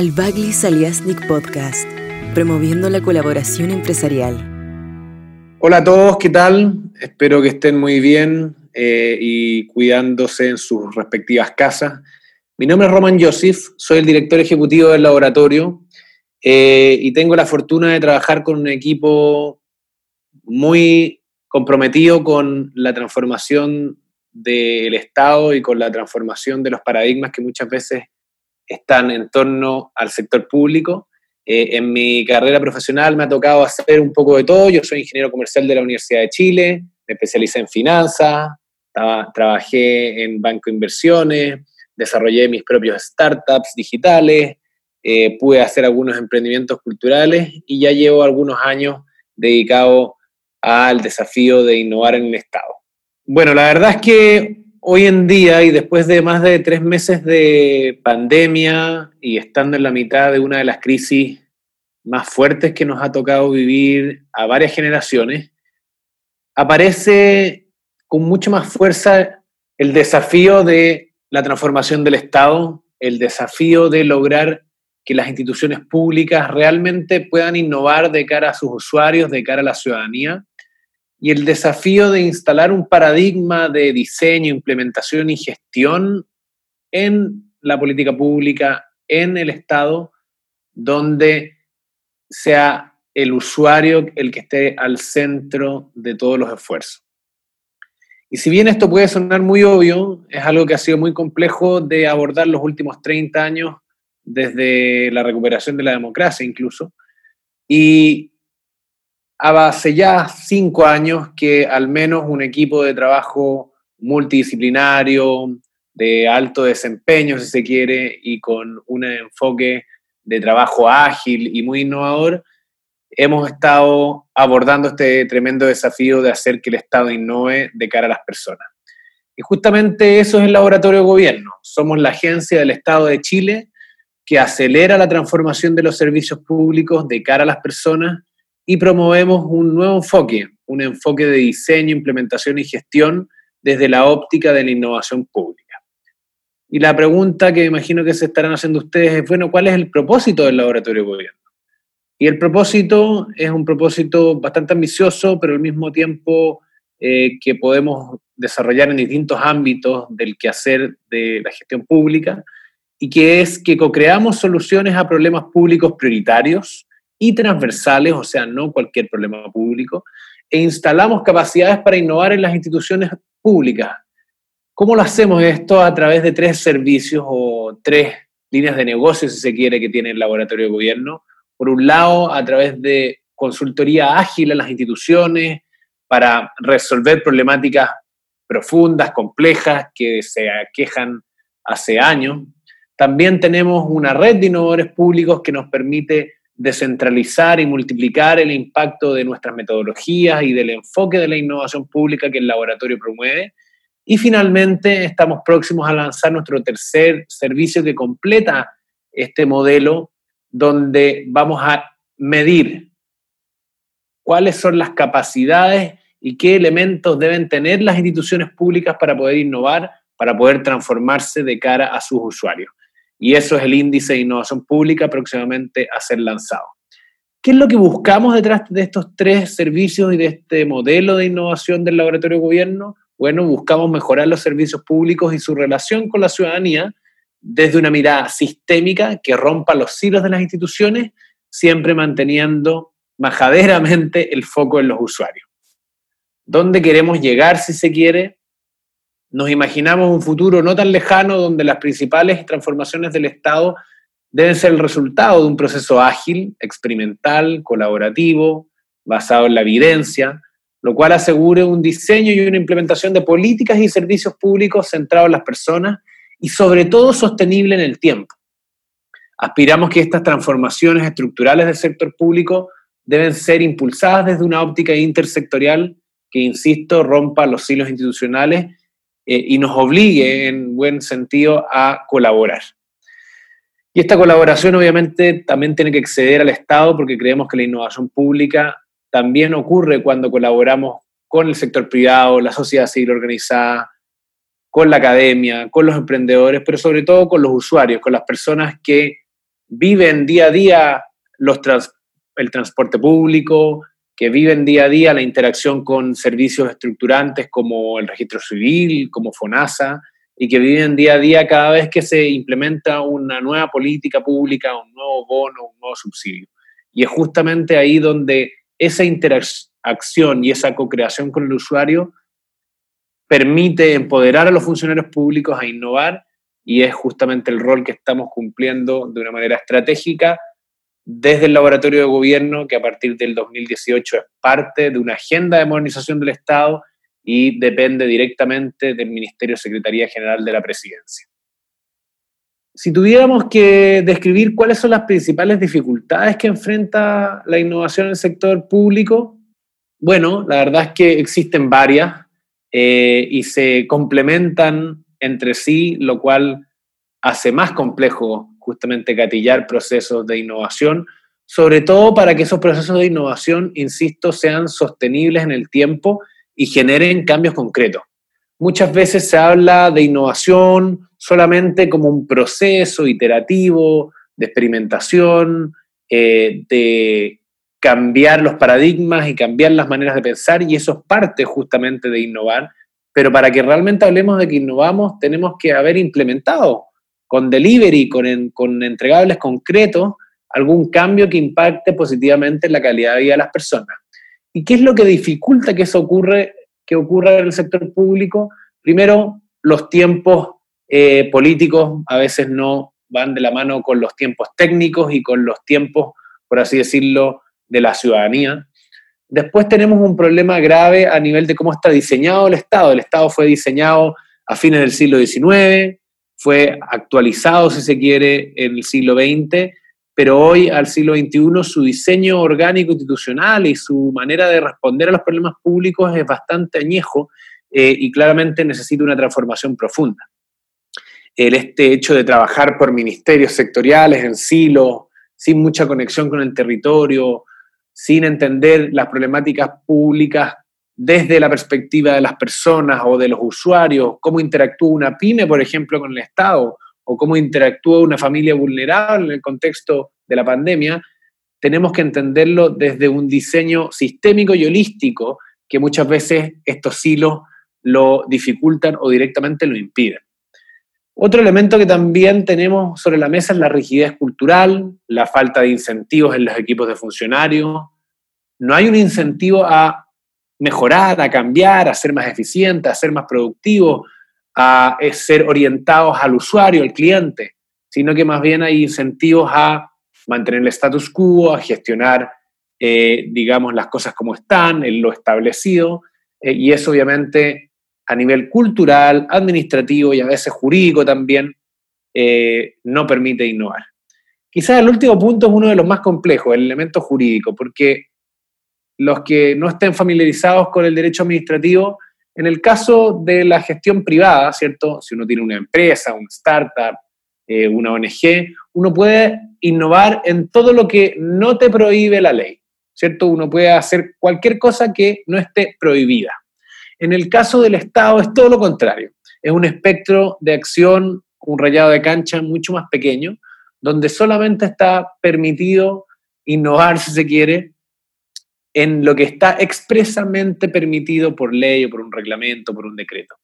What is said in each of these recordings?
al Bagli Saliasnik Podcast, promoviendo la colaboración empresarial. Hola a todos, ¿qué tal? Espero que estén muy bien eh, y cuidándose en sus respectivas casas. Mi nombre es Roman Joseph, soy el director ejecutivo del laboratorio eh, y tengo la fortuna de trabajar con un equipo muy comprometido con la transformación del Estado y con la transformación de los paradigmas que muchas veces están en torno al sector público. Eh, en mi carrera profesional me ha tocado hacer un poco de todo. Yo soy ingeniero comercial de la Universidad de Chile, me especialicé en finanzas, trabajé en banco de inversiones, desarrollé mis propios startups digitales, eh, pude hacer algunos emprendimientos culturales y ya llevo algunos años dedicado al desafío de innovar en el Estado. Bueno, la verdad es que hoy en día y después de más de tres meses de pandemia y estando en la mitad de una de las crisis más fuertes que nos ha tocado vivir a varias generaciones, aparece con mucha más fuerza el desafío de la transformación del Estado, el desafío de lograr que las instituciones públicas realmente puedan innovar de cara a sus usuarios, de cara a la ciudadanía, y el desafío de instalar un paradigma de diseño, implementación y gestión en la política pública, en el Estado, donde sea el usuario el que esté al centro de todos los esfuerzos. Y si bien esto puede sonar muy obvio, es algo que ha sido muy complejo de abordar los últimos 30 años desde la recuperación de la democracia incluso. Y hace ya cinco años que al menos un equipo de trabajo multidisciplinario, de alto desempeño, si se quiere, y con un enfoque de trabajo ágil y muy innovador, hemos estado abordando este tremendo desafío de hacer que el Estado innove de cara a las personas. Y justamente eso es el laboratorio de gobierno. Somos la agencia del Estado de Chile que acelera la transformación de los servicios públicos de cara a las personas y promovemos un nuevo enfoque, un enfoque de diseño, implementación y gestión desde la óptica de la innovación pública. Y la pregunta que imagino que se estarán haciendo ustedes es, bueno, ¿cuál es el propósito del laboratorio de gobierno? Y el propósito es un propósito bastante ambicioso, pero al mismo tiempo eh, que podemos desarrollar en distintos ámbitos del quehacer de la gestión pública, y que es que co-creamos soluciones a problemas públicos prioritarios y transversales, o sea, no cualquier problema público, e instalamos capacidades para innovar en las instituciones públicas. ¿Cómo lo hacemos esto? A través de tres servicios o tres líneas de negocio, si se quiere, que tiene el laboratorio de gobierno. Por un lado, a través de consultoría ágil a las instituciones para resolver problemáticas profundas, complejas, que se aquejan hace años. También tenemos una red de innovadores públicos que nos permite descentralizar y multiplicar el impacto de nuestras metodologías y del enfoque de la innovación pública que el laboratorio promueve. Y finalmente estamos próximos a lanzar nuestro tercer servicio que completa este modelo donde vamos a medir cuáles son las capacidades y qué elementos deben tener las instituciones públicas para poder innovar, para poder transformarse de cara a sus usuarios y eso es el índice de innovación pública próximamente a ser lanzado. ¿Qué es lo que buscamos detrás de estos tres servicios y de este modelo de innovación del laboratorio de gobierno? Bueno, buscamos mejorar los servicios públicos y su relación con la ciudadanía desde una mirada sistémica que rompa los hilos de las instituciones, siempre manteniendo majaderamente el foco en los usuarios. ¿Dónde queremos llegar, si se quiere? Nos imaginamos un futuro no tan lejano donde las principales transformaciones del Estado deben ser el resultado de un proceso ágil, experimental, colaborativo, basado en la evidencia, lo cual asegure un diseño y una implementación de políticas y servicios públicos centrados en las personas y sobre todo sostenible en el tiempo. Aspiramos que estas transformaciones estructurales del sector público deben ser impulsadas desde una óptica intersectorial que, insisto, rompa los hilos institucionales eh, y nos obligue en buen sentido a colaborar. Y esta colaboración obviamente también tiene que exceder al Estado porque creemos que la innovación pública también ocurre cuando colaboramos con el sector privado, la sociedad civil organizada, con la academia, con los emprendedores, pero sobre todo con los usuarios, con las personas que viven día a día los el transporte público, que viven día a día la interacción con servicios estructurantes como el registro civil, como FONASA, y que viven día a día cada vez que se implementa una nueva política pública, un nuevo bono, un nuevo subsidio. Y es justamente ahí donde esa interacción y esa co-creación con el usuario permite empoderar a los funcionarios públicos a innovar y es justamente el rol que estamos cumpliendo de una manera estratégica desde el laboratorio de gobierno, que a partir del 2018 es parte de una agenda de modernización del Estado y depende directamente del Ministerio Secretaría General de la Presidencia. Si tuviéramos que describir cuáles son las principales dificultades que enfrenta la innovación en el sector público, bueno, la verdad es que existen varias eh, y se complementan entre sí, lo cual hace más complejo justamente gatillar procesos de innovación, sobre todo para que esos procesos de innovación, insisto, sean sostenibles en el tiempo y generen cambios concretos. Muchas veces se habla de innovación solamente como un proceso iterativo, de experimentación, eh, de cambiar los paradigmas y cambiar las maneras de pensar, y eso es parte justamente de innovar, pero para que realmente hablemos de que innovamos, tenemos que haber implementado con delivery, con, con entregables concretos, algún cambio que impacte positivamente en la calidad de vida de las personas. ¿Y qué es lo que dificulta que eso ocurre, que ocurra en el sector público? Primero, los tiempos eh, políticos a veces no van de la mano con los tiempos técnicos y con los tiempos, por así decirlo, de la ciudadanía. Después tenemos un problema grave a nivel de cómo está diseñado el Estado. El Estado fue diseñado a fines del siglo XIX, fue actualizado, si se quiere, en el siglo XX, pero hoy, al siglo XXI, su diseño orgánico institucional y su manera de responder a los problemas públicos es bastante añejo eh, y claramente necesita una transformación profunda. El este hecho de trabajar por ministerios sectoriales en silos, sin mucha conexión con el territorio, sin entender las problemáticas públicas desde la perspectiva de las personas o de los usuarios, cómo interactúa una pyme, por ejemplo, con el Estado, o cómo interactúa una familia vulnerable en el contexto de la pandemia, tenemos que entenderlo desde un diseño sistémico y holístico que muchas veces estos hilos lo dificultan o directamente lo impiden. Otro elemento que también tenemos sobre la mesa es la rigidez cultural, la falta de incentivos en los equipos de funcionarios. No hay un incentivo a mejorar, a cambiar, a ser más eficiente, a ser más productivo, a ser orientados al usuario, al cliente, sino que más bien hay incentivos a mantener el status quo, a gestionar, eh, digamos, las cosas como están, en lo establecido, eh, y eso obviamente a nivel cultural, administrativo y a veces jurídico también, eh, no permite innovar. Quizás el último punto es uno de los más complejos, el elemento jurídico, porque los que no estén familiarizados con el derecho administrativo, en el caso de la gestión privada, ¿cierto? Si uno tiene una empresa, un startup, eh, una ONG, uno puede innovar en todo lo que no te prohíbe la ley, ¿cierto? Uno puede hacer cualquier cosa que no esté prohibida. En el caso del Estado es todo lo contrario. Es un espectro de acción, un rayado de cancha mucho más pequeño, donde solamente está permitido innovar, si se quiere, en lo que está expresamente permitido por ley o por un reglamento, por un decreto.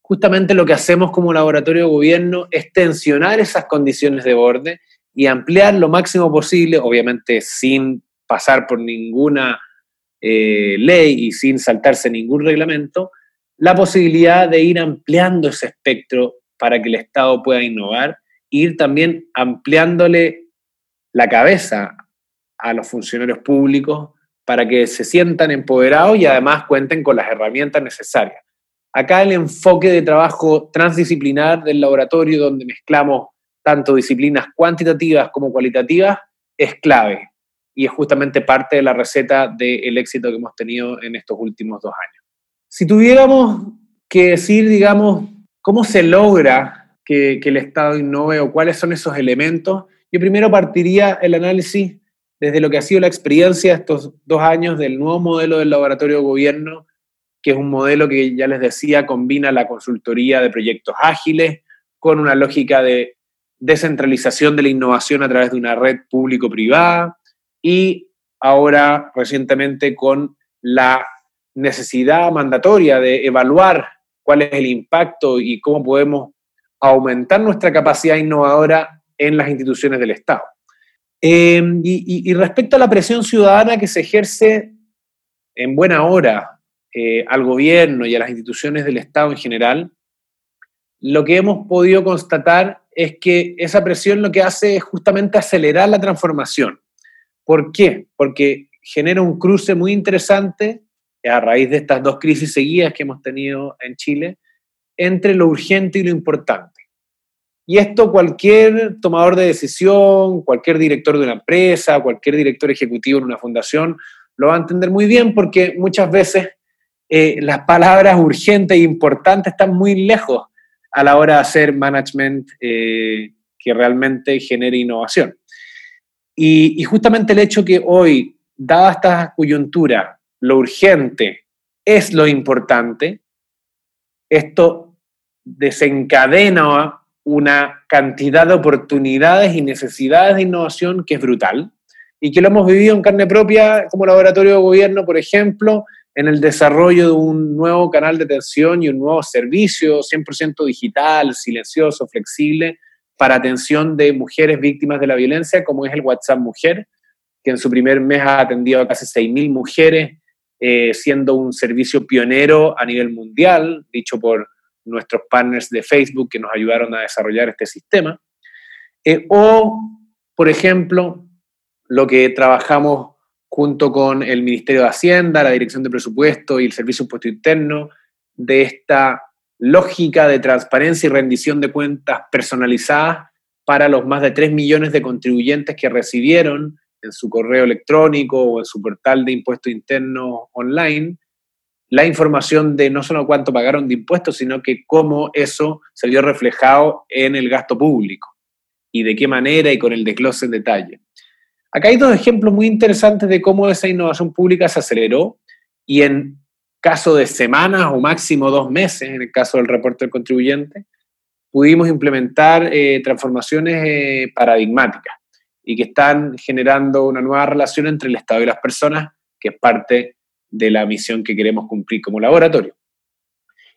Justamente lo que hacemos como laboratorio de gobierno es tensionar esas condiciones de borde y ampliar lo máximo posible, obviamente sin pasar por ninguna eh, ley y sin saltarse ningún reglamento, la posibilidad de ir ampliando ese espectro para que el Estado pueda innovar e ir también ampliándole la cabeza a los funcionarios públicos para que se sientan empoderados y además cuenten con las herramientas necesarias. Acá el enfoque de trabajo transdisciplinar del laboratorio, donde mezclamos tanto disciplinas cuantitativas como cualitativas, es clave y es justamente parte de la receta del éxito que hemos tenido en estos últimos dos años. Si tuviéramos que decir, digamos, cómo se logra que, que el Estado innove o cuáles son esos elementos, yo primero partiría el análisis desde lo que ha sido la experiencia estos dos años del nuevo modelo del laboratorio de gobierno, que es un modelo que ya les decía combina la consultoría de proyectos ágiles con una lógica de, descentralización de la innovación a través de una red público-privada y ahora recientemente con la necesidad mandatoria de evaluar cuál es el impacto y cómo podemos aumentar nuestra capacidad innovadora en las instituciones del Estado. Em, y, respecto a la presión ciudadana que se ejerce en buena hora eh, al gobierno y a las instituciones del Estado en general, lo que hemos podido constatar es que esa presión lo que hace es justamente acelerar la transformación. ¿Por qué? Porque genera un cruce muy interesante a raíz de estas dos crisis seguidas que hemos tenido en Chile entre lo urgente y lo importante. Y esto cualquier tomador de decisión, cualquier director de una empresa, cualquier director ejecutivo en una fundación, lo va a entender muy bien porque muchas veces eh, las palabras urgente e importante están muy lejos a la hora de hacer management eh, que realmente genere innovación. Y, y, justamente el hecho que hoy, dada esta coyuntura, lo urgente es lo importante, esto desencadena una cantidad de oportunidades y necesidades de innovación que es brutal y que lo hemos vivido en carne propia como laboratorio de gobierno, por ejemplo, en el desarrollo de un nuevo canal de atención y un nuevo servicio 100% digital, silencioso, flexible, para atención de mujeres víctimas de la violencia, como es el WhatsApp Mujer, que en su primer mes ha atendido a casi 6.000 mujeres, eh, siendo un servicio pionero a nivel mundial, dicho por nuestros partners de Facebook que nos ayudaron a desarrollar este sistema. Eh, o, por ejemplo, lo que trabajamos junto con el Ministerio de Hacienda, la Dirección de Presupuesto y el Servicio Impuesto Interno, de esta lógica de transparencia y rendición de cuentas personalizadas para los más de 3 millones de contribuyentes que recibieron en su correo electrónico o en su portal de impuesto interno online la información de no solo cuánto pagaron de impuestos, sino que cómo eso se vio reflejado en el gasto público y de qué manera y con el desglose en detalle. Acá hay dos ejemplos muy interesantes de cómo esa innovación pública se aceleró y en caso de semanas o máximo dos meses, en el caso del reporte del contribuyente, pudimos implementar eh, transformaciones eh, paradigmáticas y que están generando una nueva relación entre el Estado y las personas, que es parte de la misión que queremos cumplir como laboratorio.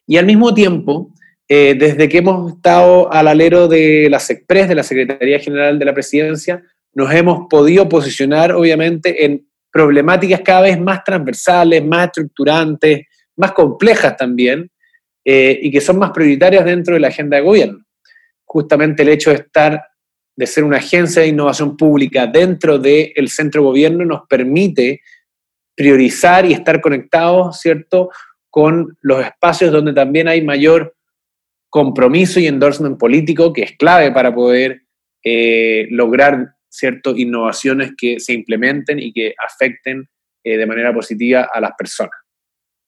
Y al mismo tiempo, eh, desde que hemos estado al alero de las SECPRES, de la Secretaría General de la Presidencia, nos hemos podido posicionar, obviamente, en problemáticas cada vez más transversales, más estructurantes, más complejas también, eh, y que son más prioritarias dentro de la agenda de gobierno. Justamente el hecho de estar, de ser una agencia de innovación pública dentro del centro de gobierno nos permite priorizar y estar conectados, ¿cierto?, con los espacios donde también hay mayor compromiso y endorsement político, que es clave para poder eh, lograr, ¿cierto?, innovaciones que se implementen y que afecten eh, de manera positiva a las personas.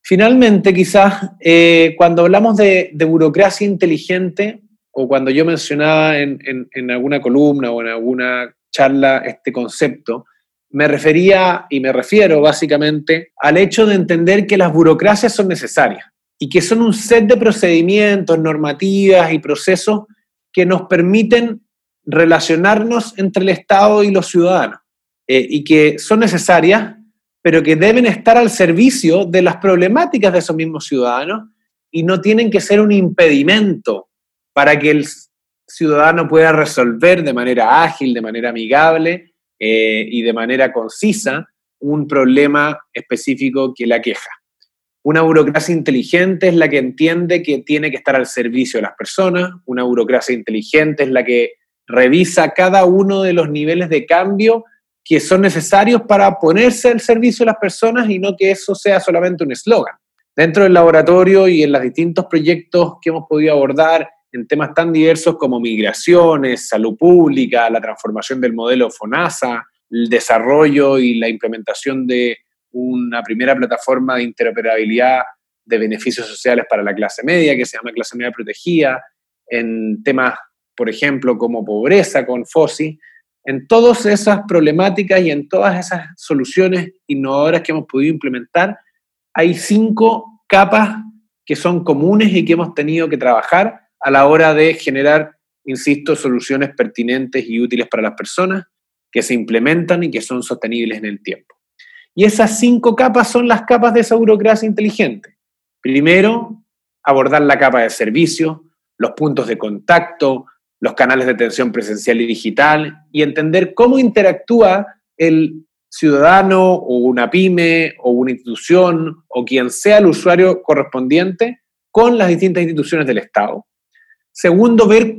Finalmente, quizás, eh, cuando hablamos de, burocracia inteligente, o cuando yo mencionaba en, en alguna columna o en alguna charla este concepto, me refería y me refiero básicamente al hecho de entender que las burocracias son necesarias y que son un set de procedimientos, normativas y procesos que nos permiten relacionarnos entre el Estado y los ciudadanos eh, y que son necesarias, pero que deben estar al servicio de las problemáticas de esos mismos ciudadanos y no tienen que ser un impedimento para que el ciudadano pueda resolver de manera ágil, de manera amigable eh, y de manera concisa un problema específico que la queja. Una burocracia inteligente es la que entiende que tiene que estar al servicio de las personas, una burocracia inteligente es la que revisa cada uno de los niveles de cambio que son necesarios para ponerse al servicio de las personas y no que eso sea solamente un eslogan. Dentro del laboratorio y en los distintos proyectos que hemos podido abordar en temas tan diversos como migraciones, salud pública, la transformación del modelo FONASA, el desarrollo y la implementación de una primera plataforma de interoperabilidad de beneficios sociales para la clase media, que se llama clase media protegida, en temas, por ejemplo, como pobreza con FOSI, en todas esas problemáticas y en todas esas soluciones innovadoras que hemos podido implementar, hay cinco capas que son comunes y que hemos tenido que trabajar a la hora de generar insisto, soluciones pertinentes y útiles para las personas, que se implementan y que son sostenibles en el tiempo. Y esas cinco capas son las capas de esa burocracia inteligente. Primero, abordar la capa de servicio, los puntos de contacto, los canales de atención presencial y digital, y entender cómo interactúa el ciudadano o una pyme o una institución o quien sea el usuario correspondiente con las distintas instituciones del Estado. Segundo, ver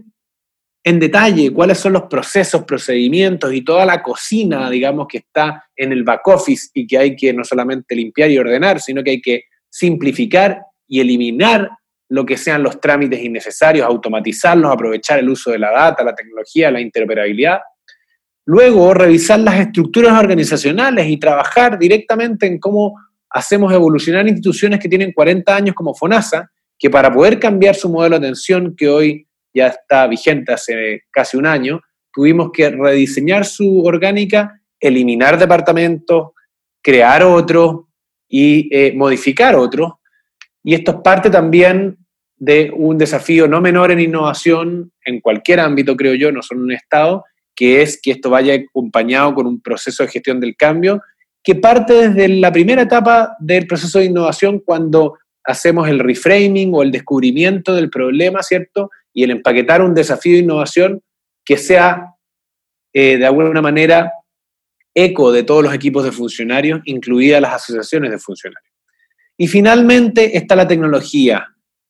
en detalle cuáles son los procesos, procedimientos y toda la cocina, digamos, que está en el back office y que hay que no solamente limpiar y ordenar, sino que hay que simplificar y eliminar lo que sean los trámites innecesarios, automatizarlos, aprovechar el uso de la data, la tecnología, la interoperabilidad. Luego, revisar las estructuras organizacionales y trabajar directamente en cómo hacemos evolucionar instituciones que tienen 40 años como FONASA, que para poder cambiar su modelo de atención, que hoy ya está vigente hace casi un año, tuvimos que rediseñar su orgánica, eliminar departamentos, crear otros y eh, modificar otros. Y esto es parte también de un desafío no menor en innovación en cualquier ámbito, creo yo, no solo en un Estado, que es que esto vaya acompañado con un proceso de gestión del cambio que parte desde la primera etapa del proceso de innovación cuando hacemos el reframing o el descubrimiento del problema, ¿cierto? Y el empaquetar un desafío de innovación que sea eh, de alguna manera eco de todos los equipos de funcionarios, incluidas las asociaciones de funcionarios. Y finalmente está la tecnología,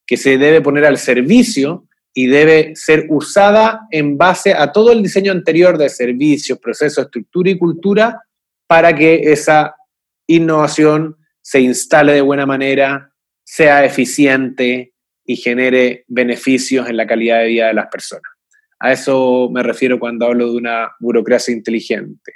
que se debe poner al servicio y debe ser usada en base a todo el diseño anterior de servicios, procesos, estructura y cultura para que esa innovación se instale de buena manera, sea eficiente y genere beneficios en la calidad de vida de las personas. A eso me refiero cuando hablo de una burocracia inteligente.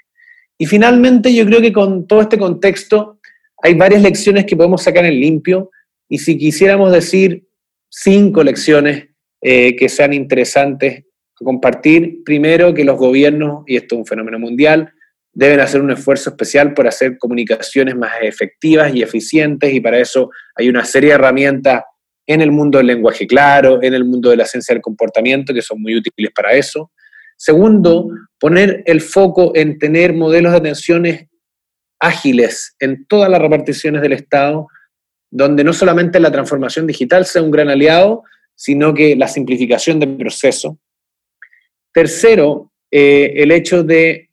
Y finalmente yo creo que con todo este contexto hay varias lecciones que podemos sacar en limpio y si quisiéramos decir cinco lecciones eh, que sean interesantes compartir. Primero, que los gobiernos, y esto es un fenómeno mundial, deben hacer un esfuerzo especial por hacer comunicaciones más efectivas y eficientes y para eso hay una serie de herramientas en el mundo del lenguaje claro, en el mundo de la ciencia del comportamiento, que son muy útiles para eso. Segundo, poner el foco en tener modelos de atenciones ágiles en todas las reparticiones del Estado, donde no solamente la transformación digital sea un gran aliado, sino que la simplificación del proceso. Tercero, eh, el hecho de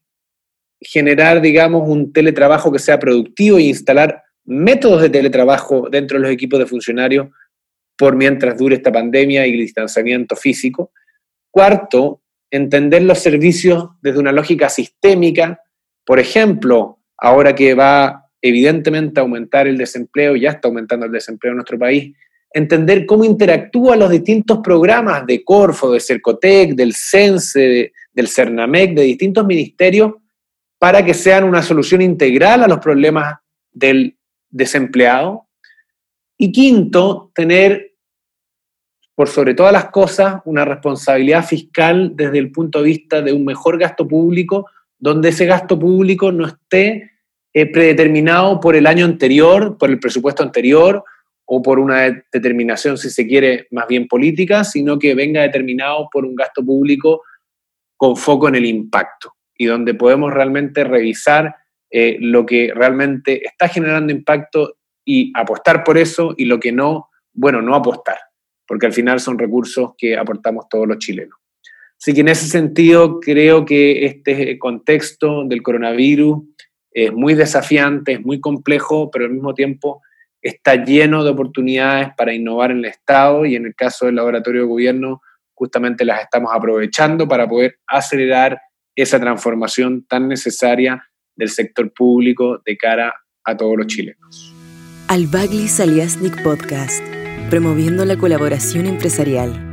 generar, digamos, un teletrabajo que sea productivo e instalar métodos de teletrabajo dentro de los equipos de funcionarios por mientras dure esta pandemia y el distanciamiento físico. Cuarto, entender los servicios desde una lógica sistémica. Por ejemplo, ahora que va evidentemente a aumentar el desempleo, ya está aumentando el desempleo en nuestro país, entender cómo interactúan los distintos programas de Corfo, de Cercotec, del CENSE, del CERNAMEC, de distintos ministerios, para que sean una solución integral a los problemas del desempleado. Y quinto, tener, por sobre todas las cosas, una responsabilidad fiscal desde el punto de vista de un mejor gasto público, donde ese gasto público no esté eh, predeterminado por el año anterior, por el presupuesto anterior, o por una determinación, si se quiere, más bien política, sino que venga determinado por un gasto público con foco en el impacto y donde podemos realmente revisar eh, lo que realmente está generando impacto y apostar por eso y lo que no, bueno, no apostar, porque al final son recursos que aportamos todos los chilenos. Así que en ese sentido creo que este contexto del coronavirus es muy desafiante, es muy complejo, pero al mismo tiempo está lleno de oportunidades para innovar en el Estado y en el caso del laboratorio de gobierno justamente las estamos aprovechando para poder acelerar esa transformación tan necesaria del sector público de cara a todos los chilenos. Al Bagli Saliasnik Podcast, promoviendo la colaboración empresarial.